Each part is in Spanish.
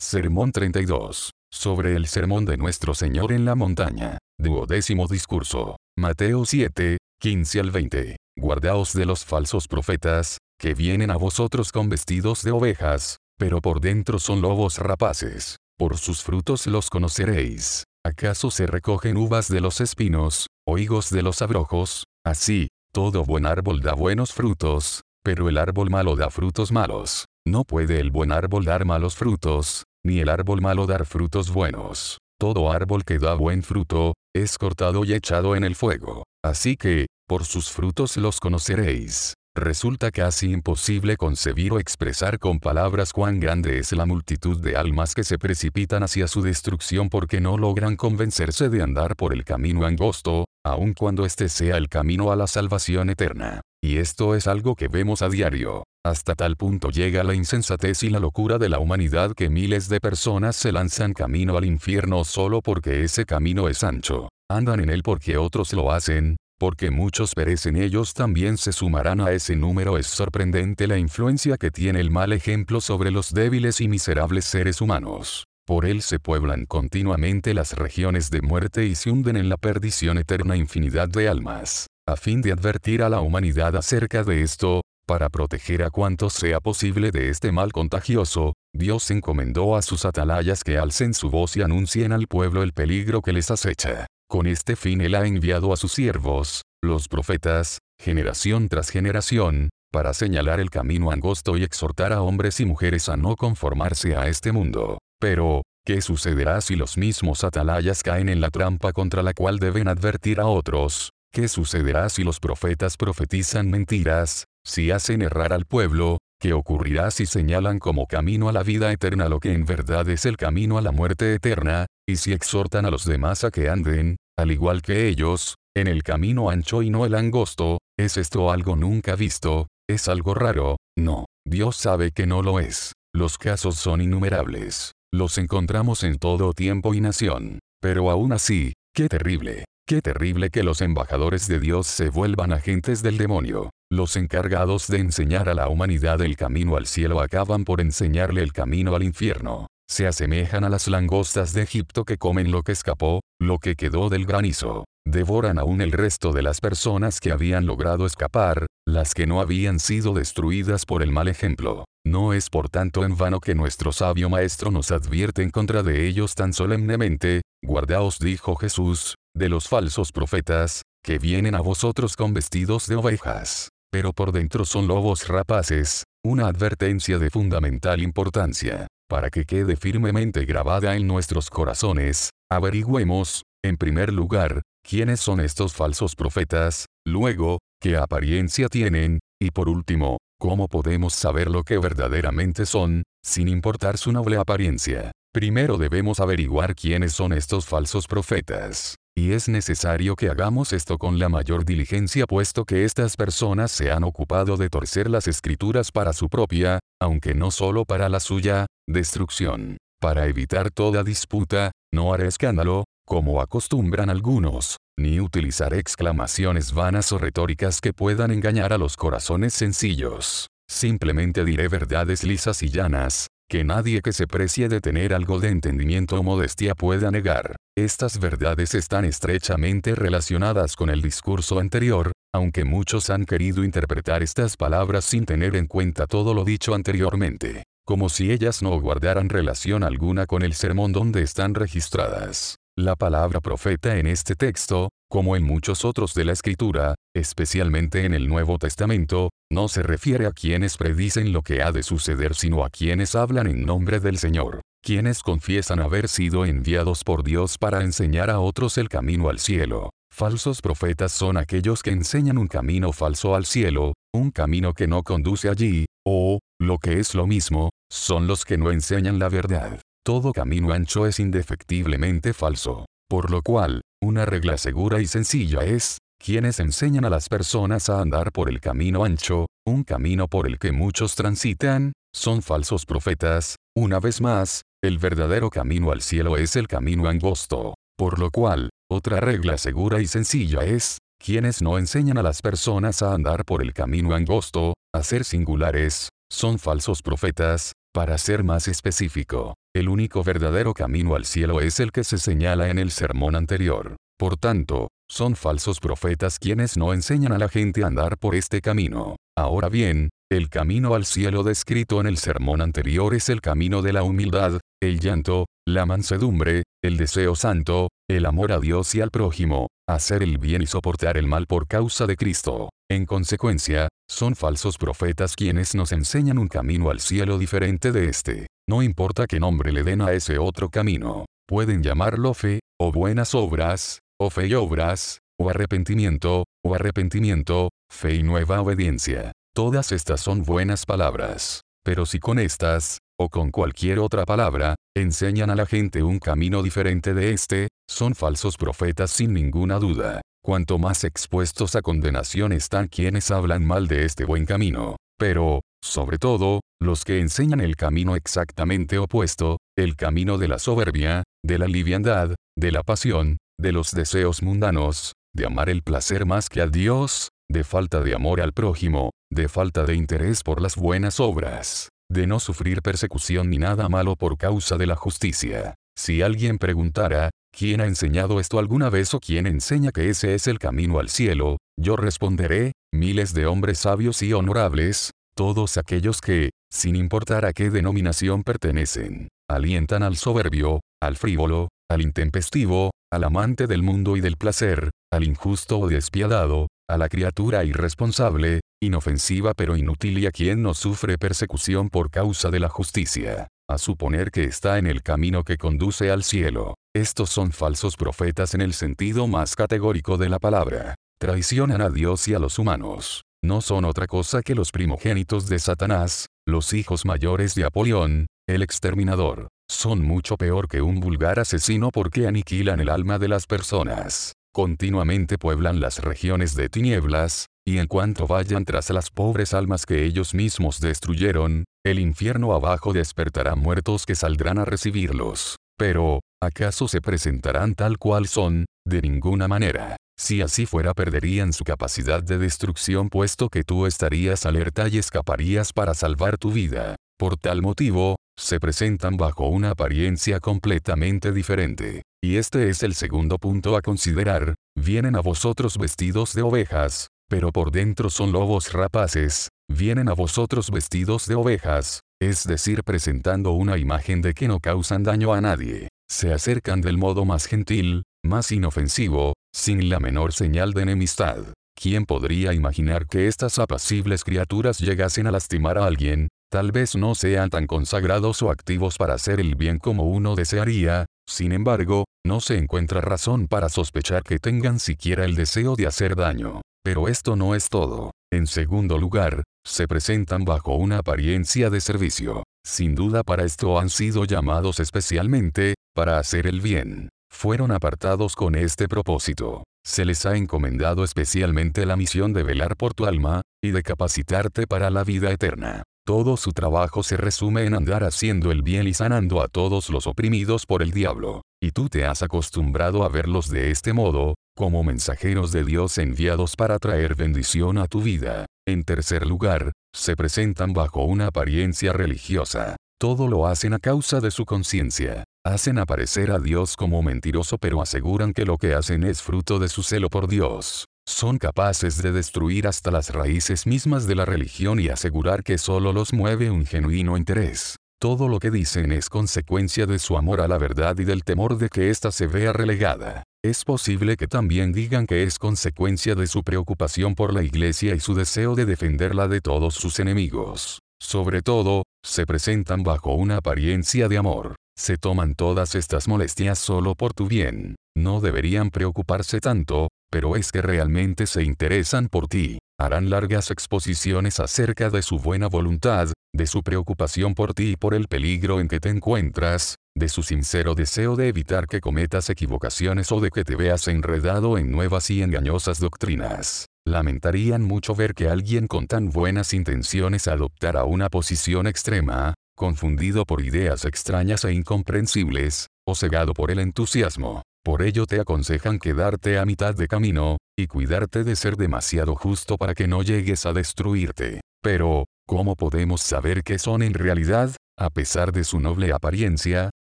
Sermón 32. Sobre el sermón de nuestro Señor en la montaña. Duodécimo discurso. Mateo 7, 15 al 20. Guardaos de los falsos profetas, que vienen a vosotros con vestidos de ovejas, pero por dentro son lobos rapaces. Por sus frutos los conoceréis. ¿Acaso se recogen uvas de los espinos, o higos de los abrojos? Así, todo buen árbol da buenos frutos, pero el árbol malo da frutos malos. No puede el buen árbol dar malos frutos, ni el árbol malo dar frutos buenos. Todo árbol que da buen fruto, es cortado y echado en el fuego. Así que, por sus frutos los conoceréis. Resulta casi imposible concebir o expresar con palabras cuán grande es la multitud de almas que se precipitan hacia su destrucción porque no logran convencerse de andar por el camino angosto, aun cuando este sea el camino a la salvación eterna. Y esto es algo que vemos a diario. Hasta tal punto llega la insensatez y la locura de la humanidad que miles de personas se lanzan camino al infierno solo porque ese camino es ancho. Andan en él porque otros lo hacen, porque muchos perecen ellos también se sumarán a ese número. Es sorprendente la influencia que tiene el mal ejemplo sobre los débiles y miserables seres humanos. Por él se pueblan continuamente las regiones de muerte y se hunden en la perdición eterna infinidad de almas. A fin de advertir a la humanidad acerca de esto, para proteger a cuanto sea posible de este mal contagioso, Dios encomendó a sus atalayas que alcen su voz y anuncien al pueblo el peligro que les acecha. Con este fin Él ha enviado a sus siervos, los profetas, generación tras generación, para señalar el camino angosto y exhortar a hombres y mujeres a no conformarse a este mundo. Pero, ¿qué sucederá si los mismos atalayas caen en la trampa contra la cual deben advertir a otros? ¿Qué sucederá si los profetas profetizan mentiras, si hacen errar al pueblo, ¿qué ocurrirá si señalan como camino a la vida eterna lo que en verdad es el camino a la muerte eterna, y si exhortan a los demás a que anden, al igual que ellos, en el camino ancho y no el angosto, ¿es esto algo nunca visto? ¿Es algo raro? No, Dios sabe que no lo es. Los casos son innumerables. Los encontramos en todo tiempo y nación. Pero aún así, qué terrible. Qué terrible que los embajadores de Dios se vuelvan agentes del demonio. Los encargados de enseñar a la humanidad el camino al cielo acaban por enseñarle el camino al infierno. Se asemejan a las langostas de Egipto que comen lo que escapó, lo que quedó del granizo. Devoran aún el resto de las personas que habían logrado escapar, las que no habían sido destruidas por el mal ejemplo. No es por tanto en vano que nuestro sabio maestro nos advierte en contra de ellos tan solemnemente, guardaos dijo Jesús, de los falsos profetas, que vienen a vosotros con vestidos de ovejas pero por dentro son lobos rapaces, una advertencia de fundamental importancia. Para que quede firmemente grabada en nuestros corazones, averigüemos, en primer lugar, quiénes son estos falsos profetas, luego, qué apariencia tienen, y por último, cómo podemos saber lo que verdaderamente son, sin importar su noble apariencia. Primero debemos averiguar quiénes son estos falsos profetas. Y es necesario que hagamos esto con la mayor diligencia puesto que estas personas se han ocupado de torcer las escrituras para su propia, aunque no solo para la suya, destrucción. Para evitar toda disputa, no haré escándalo, como acostumbran algunos, ni utilizaré exclamaciones vanas o retóricas que puedan engañar a los corazones sencillos. Simplemente diré verdades lisas y llanas, que nadie que se precie de tener algo de entendimiento o modestia pueda negar. Estas verdades están estrechamente relacionadas con el discurso anterior, aunque muchos han querido interpretar estas palabras sin tener en cuenta todo lo dicho anteriormente, como si ellas no guardaran relación alguna con el sermón donde están registradas. La palabra profeta en este texto, como en muchos otros de la Escritura, especialmente en el Nuevo Testamento, no se refiere a quienes predicen lo que ha de suceder sino a quienes hablan en nombre del Señor, quienes confiesan haber sido enviados por Dios para enseñar a otros el camino al cielo. Falsos profetas son aquellos que enseñan un camino falso al cielo, un camino que no conduce allí, o, lo que es lo mismo, son los que no enseñan la verdad. Todo camino ancho es indefectiblemente falso. Por lo cual, una regla segura y sencilla es, quienes enseñan a las personas a andar por el camino ancho, un camino por el que muchos transitan, son falsos profetas, una vez más, el verdadero camino al cielo es el camino angosto. Por lo cual, otra regla segura y sencilla es, quienes no enseñan a las personas a andar por el camino angosto, a ser singulares, son falsos profetas, Para ser más específico, el único verdadero camino al cielo es el que se señala en el sermón anterior. Por tanto, son falsos profetas quienes no enseñan a la gente a andar por este camino. Ahora bien, el camino al cielo descrito en el sermón anterior es el camino de la humildad, el llanto, la mansedumbre, el deseo santo, el amor a Dios y al prójimo, hacer el bien y soportar el mal por causa de Cristo. En consecuencia, son falsos profetas quienes nos enseñan un camino al cielo diferente de este. No importa qué nombre le den a ese otro camino. Pueden llamarlo fe, o buenas obras, o fe y obras, o arrepentimiento, o arrepentimiento, fe y nueva obediencia. Todas estas son buenas palabras. Pero si con estas, o con cualquier otra palabra, enseñan a la gente un camino diferente de este, son falsos profetas sin ninguna duda. Cuanto más expuestos a condenación están quienes hablan mal de este buen camino. Pero, sobre todo, los que enseñan el camino exactamente opuesto, el camino de la soberbia, de la liviandad, de la pasión, de los deseos mundanos, de amar el placer más que a Dios, de falta de amor al prójimo, de falta de interés por las buenas obras, de no sufrir persecución ni nada malo por causa de la justicia. Si alguien preguntara, ¿quién ha enseñado esto alguna vez o quién enseña que ese es el camino al cielo? Yo responderé, miles de hombres sabios y honorables, todos aquellos que, sin importar a qué denominación pertenecen, alientan al soberbio, al frívolo, al intempestivo, al amante del mundo y del placer, al injusto o despiadado, a la criatura irresponsable, inofensiva pero inútil y a quien no sufre persecución por causa de la justicia, a suponer que está en el camino que conduce al cielo. Estos son falsos profetas en el sentido más categórico de la palabra. Traicionan a Dios y a los humanos. No son otra cosa que los primogénitos de Satanás, los hijos mayores de Apolión, el exterminador. Son mucho peor que un vulgar asesino porque aniquilan el alma de las personas continuamente pueblan las regiones de tinieblas, y en cuanto vayan tras las pobres almas que ellos mismos destruyeron, el infierno abajo despertará muertos que saldrán a recibirlos. Pero, ¿acaso se presentarán tal cual son? De ninguna manera. Si así fuera perderían su capacidad de destrucción puesto que tú estarías alerta y escaparías para salvar tu vida. Por tal motivo, se presentan bajo una apariencia completamente diferente. Y este es el segundo punto a considerar, vienen a vosotros vestidos de ovejas, pero por dentro son lobos rapaces, vienen a vosotros vestidos de ovejas, es decir presentando una imagen de que no causan daño a nadie. Se acercan del modo más gentil, más inofensivo, sin la menor señal de enemistad. ¿Quién podría imaginar que estas apacibles criaturas llegasen a lastimar a alguien? Tal vez no sean tan consagrados o activos para hacer el bien como uno desearía, sin embargo, no se encuentra razón para sospechar que tengan siquiera el deseo de hacer daño. Pero esto no es todo. En segundo lugar, se presentan bajo una apariencia de servicio. Sin duda para esto han sido llamados especialmente, para hacer el bien. Fueron apartados con este propósito se les ha encomendado especialmente la misión de velar por tu alma, y de capacitarte para la vida eterna. Todo su trabajo se resume en andar haciendo el bien y sanando a todos los oprimidos por el diablo. Y tú te has acostumbrado a verlos de este modo, como mensajeros de Dios enviados para traer bendición a tu vida. En tercer lugar, se presentan bajo una apariencia religiosa. Todo lo hacen a causa de su conciencia. Hacen aparecer a Dios como mentiroso pero aseguran que lo que hacen es fruto de su celo por Dios. Son capaces de destruir hasta las raíces mismas de la religión y asegurar que solo los mueve un genuino interés. Todo lo que dicen es consecuencia de su amor a la verdad y del temor de que ésta se vea relegada. Es posible que también digan que es consecuencia de su preocupación por la iglesia y su deseo de defenderla de todos sus enemigos. Sobre todo, se presentan bajo una apariencia de amor. Se toman todas estas molestias solo por tu bien. No deberían preocuparse tanto, pero es que realmente se interesan por ti. Harán largas exposiciones acerca de su buena voluntad, de su preocupación por ti y por el peligro en que te encuentras, de su sincero deseo de evitar que cometas equivocaciones o de que te veas enredado en nuevas y engañosas doctrinas. Lamentarían mucho ver que alguien con tan buenas intenciones adoptara una posición extrema, confundido por ideas extrañas e incomprensibles, o cegado por el entusiasmo. Por ello te aconsejan quedarte a mitad de camino, y cuidarte de ser demasiado justo para que no llegues a destruirte. Pero, ¿cómo podemos saber qué son en realidad? A pesar de su noble apariencia,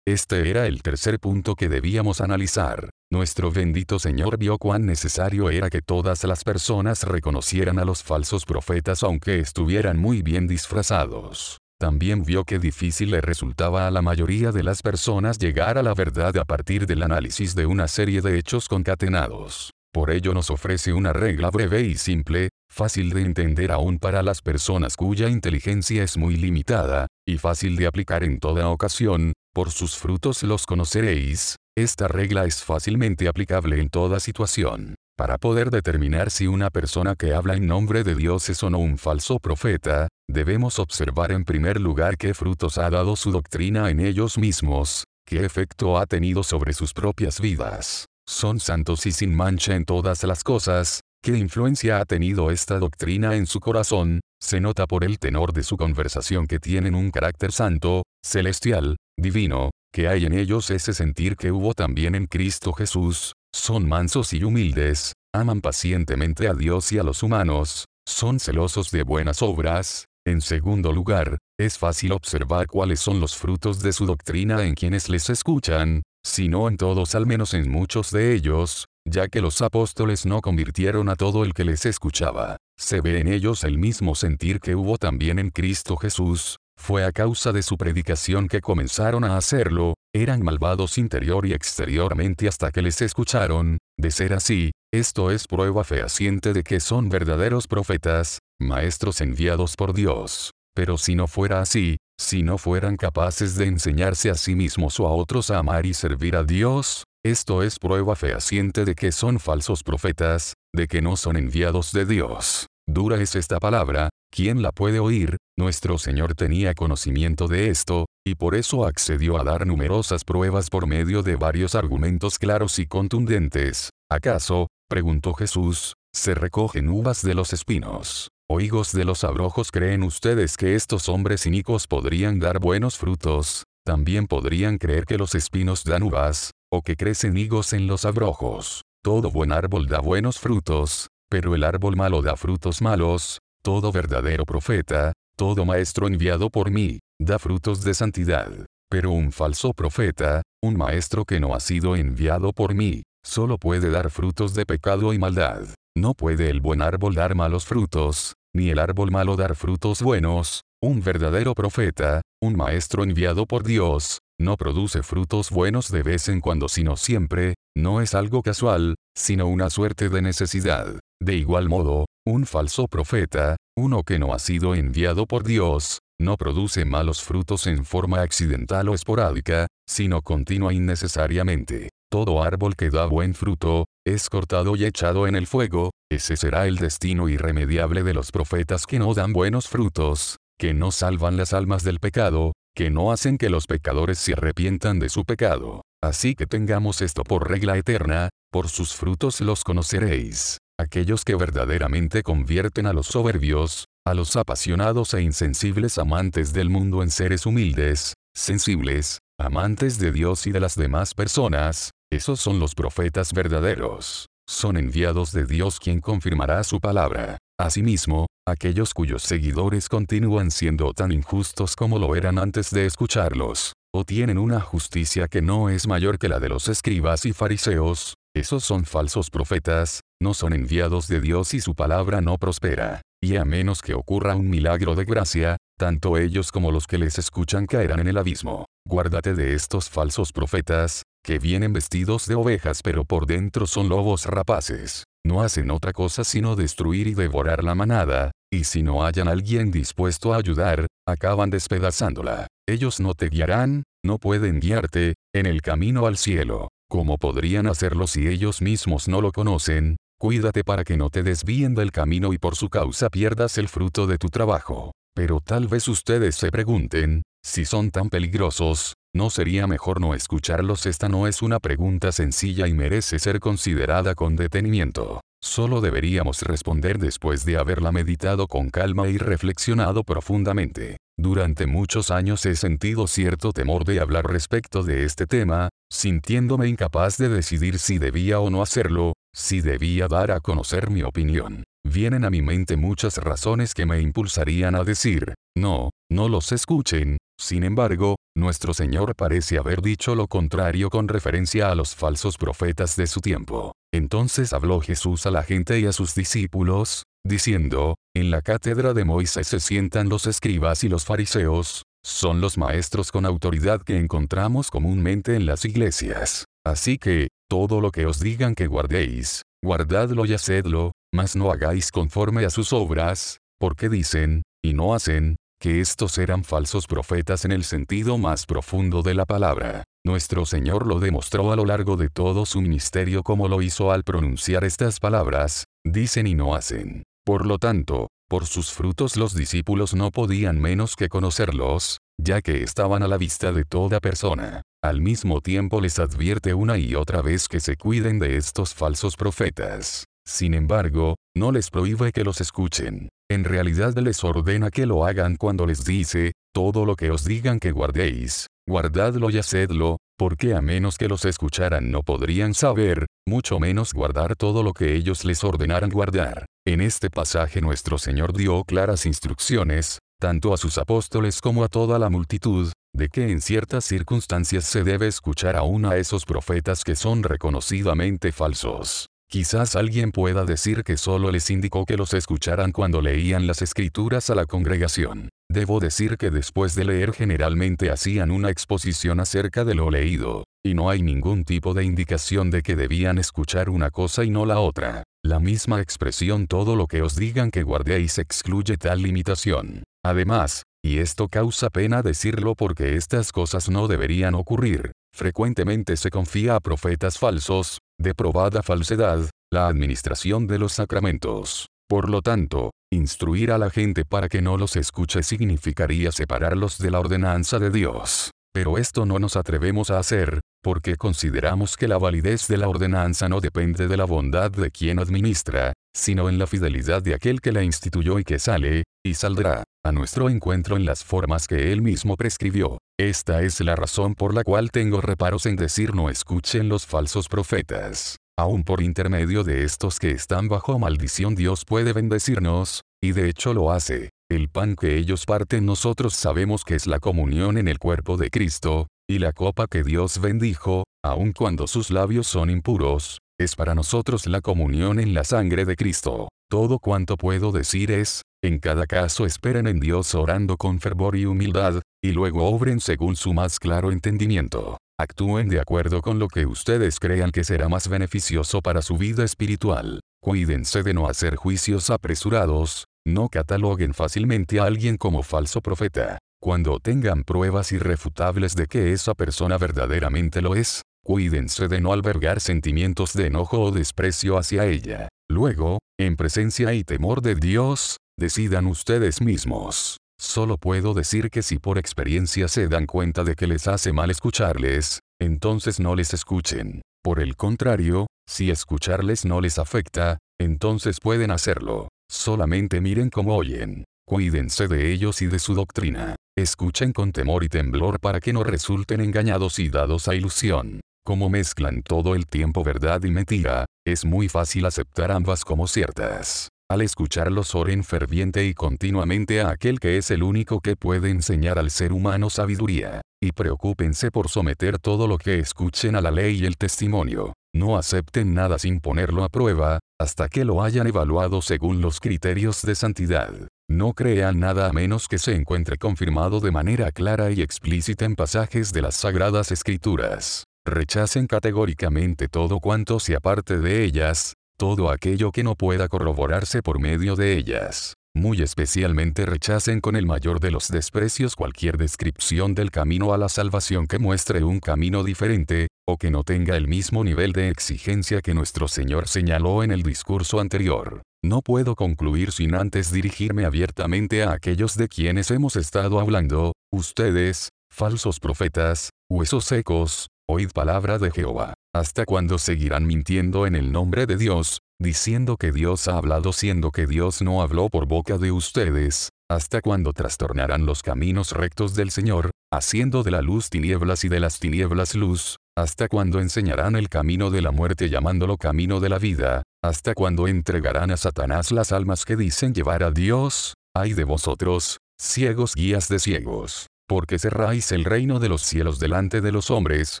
este era el tercer punto que debíamos analizar. Nuestro bendito Señor vio cuán necesario era que todas las personas reconocieran a los falsos profetas aunque estuvieran muy bien disfrazados. También vio que difícil le resultaba a la mayoría de las personas llegar a la verdad a partir del análisis de una serie de hechos concatenados. Por ello nos ofrece una regla breve y simple, fácil de entender aún para las personas cuya inteligencia es muy limitada, y fácil de aplicar en toda ocasión, por sus frutos los conoceréis, esta regla es fácilmente aplicable en toda situación. Para poder determinar si una persona que habla en nombre de Dios es o no un falso profeta, debemos observar en primer lugar qué frutos ha dado su doctrina en ellos mismos, qué efecto ha tenido sobre sus propias vidas. Son santos y sin mancha en todas las cosas, qué influencia ha tenido esta doctrina en su corazón, se nota por el tenor de su conversación que tienen un carácter santo, celestial, divino, que hay en ellos ese sentir que hubo también en Cristo Jesús, son mansos y humildes, aman pacientemente a Dios y a los humanos, son celosos de buenas obras, en segundo lugar, es fácil observar cuáles son los frutos de su doctrina en quienes les escuchan, si no en todos al menos en muchos de ellos, ya que los apóstoles no convirtieron a todo el que les escuchaba. Se ve en ellos el mismo sentir que hubo también en Cristo Jesús, fue a causa de su predicación que comenzaron a hacerlo, eran malvados interior y exteriormente hasta que les escucharon, de ser así, esto es prueba fehaciente de que son verdaderos profetas, maestros enviados por Dios. Pero si no fuera así, si no fueran capaces de enseñarse a sí mismos o a otros a amar y servir a Dios, esto es prueba fehaciente de que son falsos profetas, de que no son enviados de Dios. Dura es esta palabra, ¿quién la puede oír? Nuestro Señor tenía conocimiento de esto, y por eso accedió a dar numerosas pruebas por medio de varios argumentos claros y contundentes. ¿Acaso, preguntó Jesús, se recogen uvas de los espinos? ¿O higos de los abrojos creen ustedes que estos hombres inicuos podrían dar buenos frutos? También podrían creer que los espinos dan uvas, o que crecen higos en los abrojos. Todo buen árbol da buenos frutos, pero el árbol malo da frutos malos, todo verdadero profeta, todo maestro enviado por mí, da frutos de santidad. Pero un falso profeta, un maestro que no ha sido enviado por mí, solo puede dar frutos de pecado y maldad. No puede el buen árbol dar malos frutos, ni el árbol malo dar frutos buenos. Un verdadero profeta, un maestro enviado por Dios, no produce frutos buenos de vez en cuando sino siempre, no es algo casual, sino una suerte de necesidad. De igual modo, un falso profeta, uno que no ha sido enviado por Dios, no produce malos frutos en forma accidental o esporádica, sino continua innecesariamente. Todo árbol que da buen fruto, es cortado y echado en el fuego, ese será el destino irremediable de los profetas que no dan buenos frutos, que no salvan las almas del pecado, que no hacen que los pecadores se arrepientan de su pecado. Así que tengamos esto por regla eterna, por sus frutos los conoceréis. Aquellos que verdaderamente convierten a los soberbios, a los apasionados e insensibles amantes del mundo en seres humildes, sensibles, amantes de Dios y de las demás personas, esos son los profetas verdaderos. Son enviados de Dios quien confirmará su palabra. Asimismo, aquellos cuyos seguidores continúan siendo tan injustos como lo eran antes de escucharlos, o tienen una justicia que no es mayor que la de los escribas y fariseos, esos son falsos profetas, no son enviados de Dios y su palabra no prospera. Y a menos que ocurra un milagro de gracia, tanto ellos como los que les escuchan caerán en el abismo. Guárdate de estos falsos profetas, que vienen vestidos de ovejas pero por dentro son lobos rapaces. No hacen otra cosa sino destruir y devorar la manada, y si no hayan alguien dispuesto a ayudar, acaban despedazándola. Ellos no te guiarán, no pueden guiarte, en el camino al cielo. ¿Cómo podrían hacerlo si ellos mismos no lo conocen? Cuídate para que no te desvíen del camino y por su causa pierdas el fruto de tu trabajo. Pero tal vez ustedes se pregunten, si son tan peligrosos, ¿no sería mejor no escucharlos? Esta no es una pregunta sencilla y merece ser considerada con detenimiento. Solo deberíamos responder después de haberla meditado con calma y reflexionado profundamente. Durante muchos años he sentido cierto temor de hablar respecto de este tema, sintiéndome incapaz de decidir si debía o no hacerlo, si debía dar a conocer mi opinión. Vienen a mi mente muchas razones que me impulsarían a decir, no, no los escuchen, sin embargo, nuestro Señor parece haber dicho lo contrario con referencia a los falsos profetas de su tiempo. Entonces habló Jesús a la gente y a sus discípulos, diciendo, En la cátedra de Moisés se sientan los escribas y los fariseos, son los maestros con autoridad que encontramos comúnmente en las iglesias. Así que, todo lo que os digan que guardéis, guardadlo y hacedlo, mas no hagáis conforme a sus obras, porque dicen, y no hacen, que estos eran falsos profetas en el sentido más profundo de la palabra. Nuestro Señor lo demostró a lo largo de todo su ministerio como lo hizo al pronunciar estas palabras, dicen y no hacen. Por lo tanto, por sus frutos los discípulos no podían menos que conocerlos, ya que estaban a la vista de toda persona. Al mismo tiempo les advierte una y otra vez que se cuiden de estos falsos profetas. Sin embargo, no les prohíbe que los escuchen. En realidad les ordena que lo hagan cuando les dice, todo lo que os digan que guardéis, guardadlo y hacedlo, porque a menos que los escucharan no podrían saber, mucho menos guardar todo lo que ellos les ordenaran guardar. En este pasaje nuestro Señor dio claras instrucciones, tanto a sus apóstoles como a toda la multitud, de que en ciertas circunstancias se debe escuchar aún a esos profetas que son reconocidamente falsos. Quizás alguien pueda decir que solo les indicó que los escucharan cuando leían las escrituras a la congregación. Debo decir que después de leer generalmente hacían una exposición acerca de lo leído, y no hay ningún tipo de indicación de que debían escuchar una cosa y no la otra. La misma expresión todo lo que os digan que guardéis excluye tal limitación. Además, y esto causa pena decirlo porque estas cosas no deberían ocurrir, frecuentemente se confía a profetas falsos, de probada falsedad, la administración de los sacramentos. Por lo tanto, instruir a la gente para que no los escuche significaría separarlos de la ordenanza de Dios. Pero esto no nos atrevemos a hacer, porque consideramos que la validez de la ordenanza no depende de la bondad de quien administra, sino en la fidelidad de aquel que la instituyó y que sale, y saldrá, a nuestro encuentro en las formas que él mismo prescribió. Esta es la razón por la cual tengo reparos en decir no escuchen los falsos profetas. Aún por intermedio de estos que están bajo maldición Dios puede bendecirnos, y de hecho lo hace. El pan que ellos parten nosotros sabemos que es la comunión en el cuerpo de Cristo, y la copa que Dios bendijo, aun cuando sus labios son impuros, es para nosotros la comunión en la sangre de Cristo. Todo cuanto puedo decir es, en cada caso esperen en Dios orando con fervor y humildad, y luego obren según su más claro entendimiento. Actúen de acuerdo con lo que ustedes crean que será más beneficioso para su vida espiritual. Cuídense de no hacer juicios apresurados, no cataloguen fácilmente a alguien como falso profeta. Cuando tengan pruebas irrefutables de que esa persona verdaderamente lo es, cuídense de no albergar sentimientos de enojo o desprecio hacia ella. Luego, en presencia y temor de Dios, decidan ustedes mismos. Solo puedo decir que si por experiencia se dan cuenta de que les hace mal escucharles, entonces no les escuchen. Por el contrario, si escucharles no les afecta, entonces pueden hacerlo. Solamente miren cómo oyen. Cuídense de ellos y de su doctrina. Escuchen con temor y temblor para que no resulten engañados y dados a ilusión. Como mezclan todo el tiempo verdad y mentira, es muy fácil aceptar ambas como ciertas. Al escucharlos oren ferviente y continuamente a aquel que es el único que puede enseñar al ser humano sabiduría. Y preocúpense por someter todo lo que escuchen a la ley y el testimonio. No acepten nada sin ponerlo a prueba, hasta que lo hayan evaluado según los criterios de santidad. No crean nada a menos que se encuentre confirmado de manera clara y explícita en pasajes de las Sagradas Escrituras. Rechacen categóricamente todo cuanto se aparte de ellas, todo aquello que no pueda corroborarse por medio de ellas. Muy especialmente rechacen con el mayor de los desprecios cualquier descripción del camino a la salvación que muestre un camino diferente, o que no tenga el mismo nivel de exigencia que nuestro Señor señaló en el discurso anterior. No puedo concluir sin antes dirigirme abiertamente a aquellos de quienes hemos estado hablando, ustedes, falsos profetas, huesos secos, oíd palabra de Jehová. ¿Hasta cuándo seguirán mintiendo en el nombre de Dios, diciendo que Dios ha hablado siendo que Dios no habló por boca de ustedes, hasta cuando trastornarán los caminos rectos del Señor, haciendo de la luz tinieblas y de las tinieblas luz, ¿Hasta cuándo enseñarán el camino de la muerte llamándolo camino de la vida? ¿Hasta cuándo entregarán a Satanás las almas que dicen llevar a Dios? Ay de vosotros, ciegos guías de ciegos, porque cerráis el reino de los cielos delante de los hombres,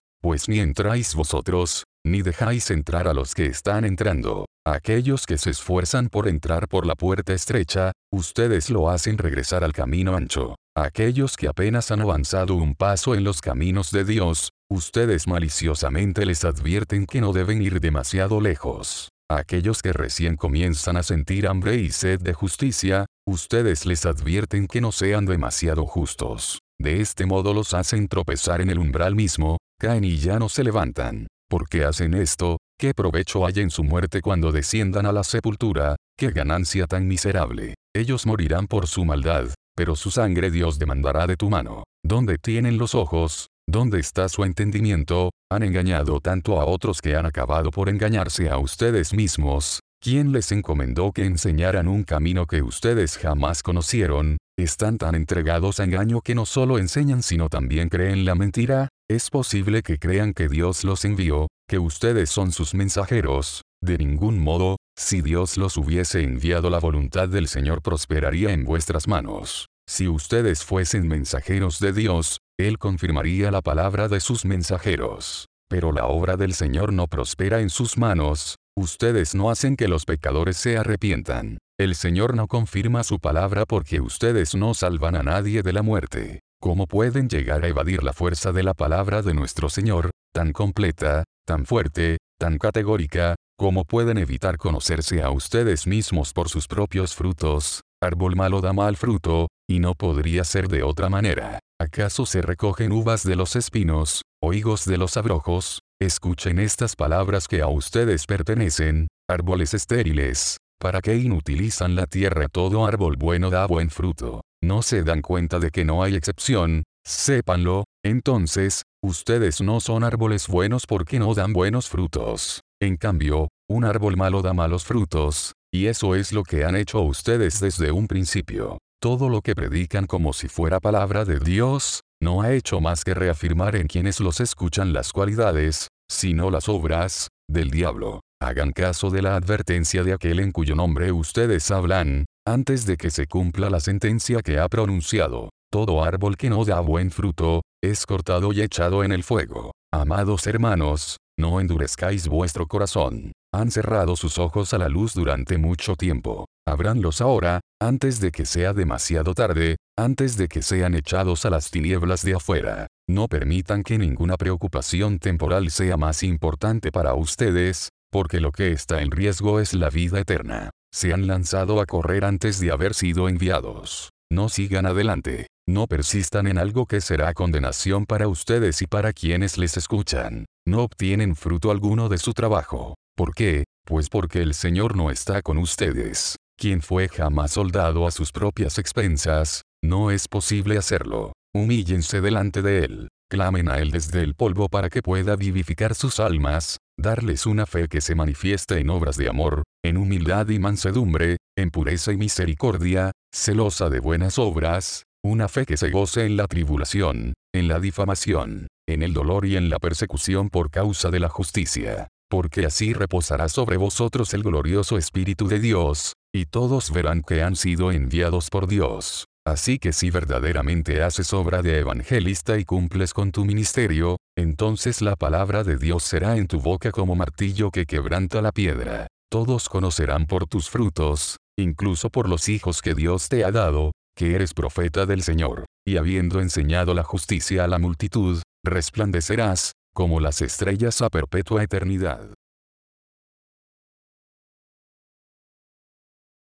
pues ni entráis vosotros, ni dejáis entrar a los que están entrando. Aquellos que se esfuerzan por entrar por la puerta estrecha, ustedes lo hacen regresar al camino ancho. Aquellos que apenas han avanzado un paso en los caminos de Dios, ustedes maliciosamente les advierten que no deben ir demasiado lejos. Aquellos que recién comienzan a sentir hambre y sed de justicia, ustedes les advierten que no sean demasiado justos. De este modo los hacen tropezar en el umbral mismo, caen y ya no se levantan. ¿Por qué hacen esto? ¿Qué provecho hay en su muerte cuando desciendan a la sepultura? ¿Qué ganancia tan miserable? Ellos morirán por su maldad, pero su sangre Dios demandará de tu mano. ¿Dónde tienen los ojos? ¿Dónde está su entendimiento? Han engañado tanto a otros que han acabado por engañarse a ustedes mismos. ¿Quién les encomendó que enseñaran un camino que ustedes jamás conocieron? Están tan entregados a engaño que no solo enseñan sino también creen la mentira. Es posible que crean que Dios los envió, que ustedes son sus mensajeros. De ningún modo, si Dios los hubiese enviado la voluntad del Señor prosperaría en vuestras manos. Si ustedes fuesen mensajeros de Dios, Él confirmaría la palabra de sus mensajeros. Pero la obra del Señor no prospera en sus manos, Ustedes no hacen que los pecadores se arrepientan. El Señor no confirma su palabra porque ustedes no salvan a nadie de la muerte. ¿Cómo pueden llegar a evadir la fuerza de la palabra de nuestro Señor, tan completa, tan fuerte, tan categórica? ¿Cómo pueden evitar conocerse a ustedes mismos por sus propios frutos? Árbol malo da mal fruto, y no podría ser de otra manera. ¿Acaso se recogen uvas de los espinos, o higos de los abrojos? Escuchen estas palabras que a ustedes pertenecen, árboles estériles. ¿Para qué inutilizan la tierra? Todo árbol bueno da buen fruto. No se dan cuenta de que no hay excepción, sépanlo, entonces, ustedes no son árboles buenos porque no dan buenos frutos. En cambio, un árbol malo da malos frutos, y eso es lo que han hecho ustedes desde un principio. Todo lo que predican como si fuera palabra de Dios, no ha hecho más que reafirmar en quienes los escuchan las cualidades, sino las obras, del diablo. Hagan caso de la advertencia de aquel en cuyo nombre ustedes hablan, antes de que se cumpla la sentencia que ha pronunciado. Todo árbol que no da buen fruto, es cortado y echado en el fuego. Amados hermanos, no endurezcáis vuestro corazón. Han cerrado sus ojos a la luz durante mucho tiempo. Abranlos ahora, antes de que sea demasiado tarde, antes de que sean echados a las tinieblas de afuera. No permitan que ninguna preocupación temporal sea más importante para ustedes, porque lo que está en riesgo es la vida eterna. Se han lanzado a correr antes de haber sido enviados. No sigan adelante. No persistan en algo que será condenación para ustedes y para quienes les escuchan. No obtienen fruto alguno de su trabajo. ¿Por qué? Pues porque el Señor no está con ustedes. Quien fue jamás soldado a sus propias expensas, no es posible hacerlo. Humíllense delante de Él. Clamen a Él desde el polvo para que pueda vivificar sus almas, darles una fe que se manifieste en obras de amor, en humildad y mansedumbre, en pureza y misericordia, celosa de buenas obras, una fe que se goce en la tribulación, en la difamación, en el dolor y en la persecución por causa de la justicia. Porque así reposará sobre vosotros el glorioso Espíritu de Dios, y todos verán que han sido enviados por Dios. Así que si verdaderamente haces obra de evangelista y cumples con tu ministerio, entonces la palabra de Dios será en tu boca como martillo que quebranta la piedra. Todos conocerán por tus frutos, incluso por los hijos que Dios te ha dado, que eres profeta del Señor, y habiendo enseñado la justicia a la multitud, resplandecerás, como las estrellas a perpetua eternidad.